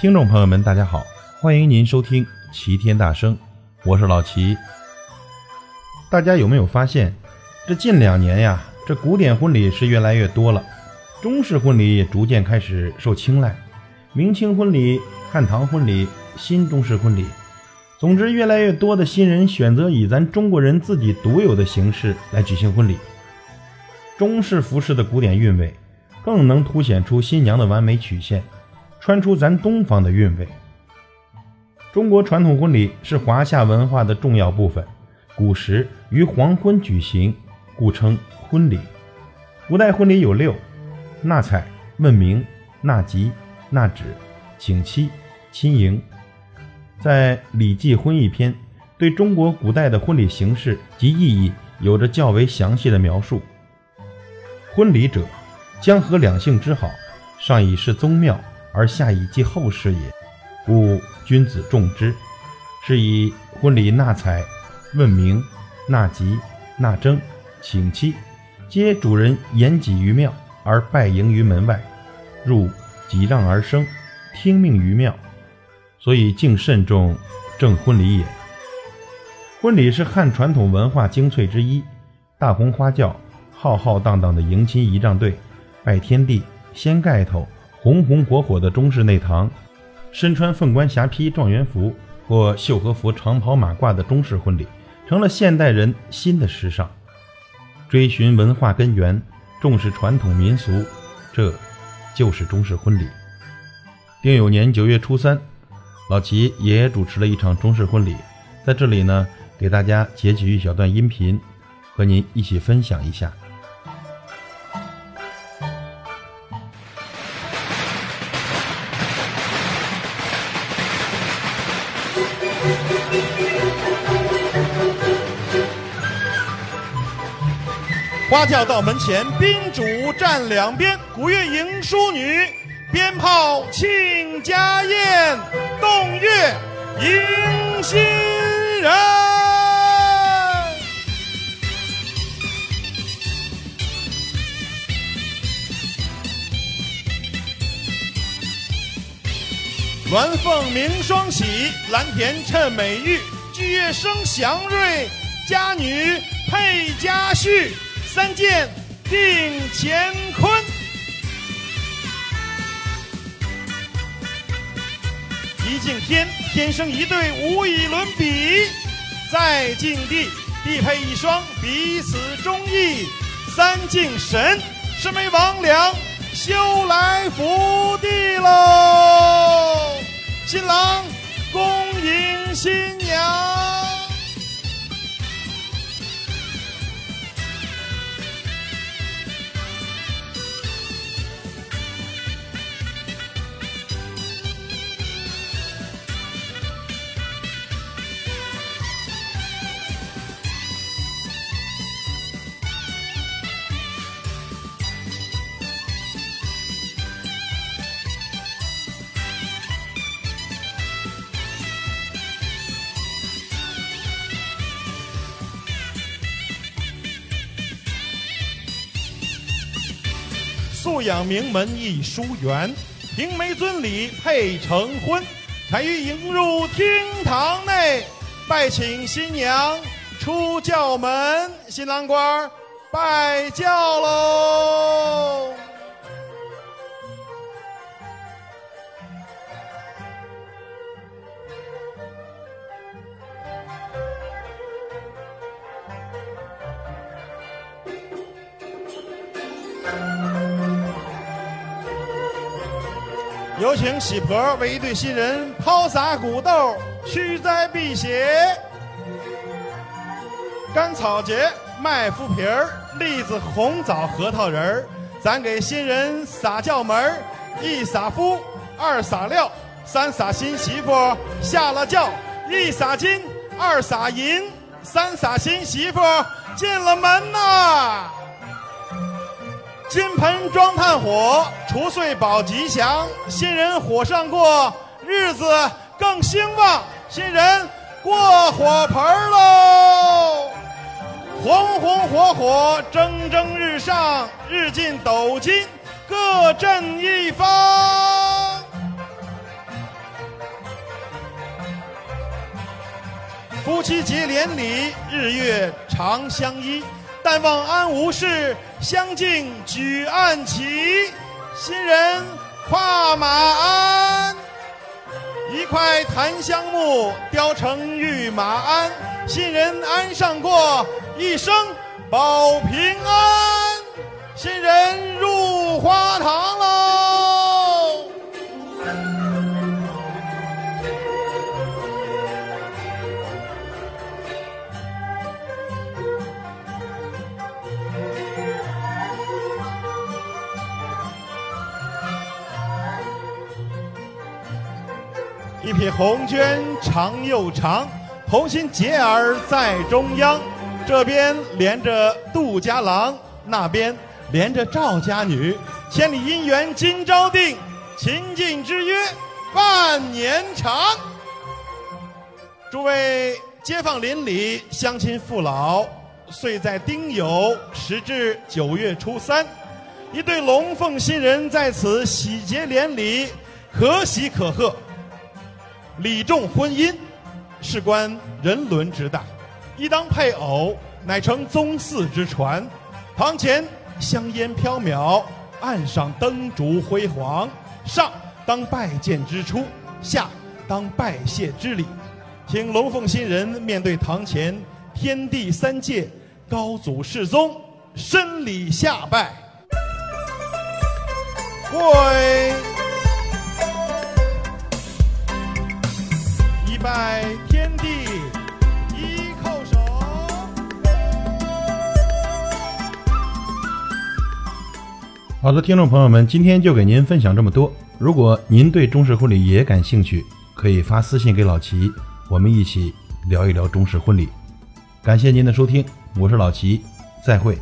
听众朋友们，大家好，欢迎您收听《齐天大圣》，我是老齐。大家有没有发现，这近两年呀，这古典婚礼是越来越多了，中式婚礼也逐渐开始受青睐。明清婚礼、汉唐婚礼、新中式婚礼，总之，越来越多的新人选择以咱中国人自己独有的形式来举行婚礼。中式服饰的古典韵味，更能凸显出新娘的完美曲线。穿出咱东方的韵味。中国传统婚礼是华夏文化的重要部分，古时于黄昏举行，故称婚礼。古代婚礼有六：纳采、问名、纳吉、纳指、请期、亲迎。在《礼记·婚义篇》对中国古代的婚礼形式及意义有着较为详细的描述。婚礼者，将和两性之好，上以事宗庙。而下以继后事也，故君子重之。是以婚礼纳采、问名、纳吉、纳征、请期，皆主人言己于庙，而拜迎于门外，入己让而生，听命于庙，所以敬慎重，正婚礼也。婚礼是汉传统文化精粹之一，大红花轿，浩浩荡荡的迎亲仪仗队，拜天地，掀盖头。红红火火的中式内堂，身穿凤冠霞帔状元服或绣和服长袍马褂的中式婚礼，成了现代人新的时尚。追寻文化根源，重视传统民俗，这就是中式婚礼。丁酉年九月初三，老齐也主持了一场中式婚礼，在这里呢，给大家截取一小段音频，和您一起分享一下。花轿到门前，宾主站两边，鼓乐迎淑女，鞭炮庆家宴，动乐迎新人。鸾凤鸣双喜，蓝田衬美玉，巨乐声祥瑞，佳女配佳婿。三剑定乾坤，一敬天，天生一对无以伦比；再敬地，地配一双彼此中意；三敬神，身为王良修来福地喽。新郎恭迎新素养名门一书缘，平眉尊礼配成婚，才于迎入厅堂内，拜请新娘出轿门，新郎官儿拜轿喽。有请喜婆为一对新人抛洒谷豆，驱灾辟邪。甘草节、麦麸皮儿、栗子、红枣、核桃仁儿，咱给新人撒轿门儿。一撒夫，二撒料，三撒新媳妇下了轿。一撒金，二撒银，三撒新媳妇进了门呐。金盆装炭火，除岁保吉祥，新人火上过，日子更兴旺，新人过火盆喽，红红火火，蒸蒸日上，日进斗金，各振一方。夫妻结连理，日月长相依。但望安无事，相敬举案齐。新人跨马鞍，一块檀香木雕成玉马鞍。新人鞍上过，一生保平安。一匹红绢长又长，同心结儿在中央。这边连着杜家郎，那边连着赵家女。千里姻缘今朝定，秦晋之约万年长。诸位街坊邻里、乡亲父老，岁在丁酉，时至九月初三，一对龙凤新人在此喜结连理，可喜可贺。礼重婚姻，事关人伦之大，一当配偶，乃成宗嗣之传。堂前香烟飘渺，岸上灯烛辉煌。上当拜见之初，下当拜谢之礼。请龙凤新人面对堂前天地三界高祖世宗，深礼下拜。跪。拜天地，一叩首。好的，听众朋友们，今天就给您分享这么多。如果您对中式婚礼也感兴趣，可以发私信给老齐，我们一起聊一聊中式婚礼。感谢您的收听，我是老齐，再会。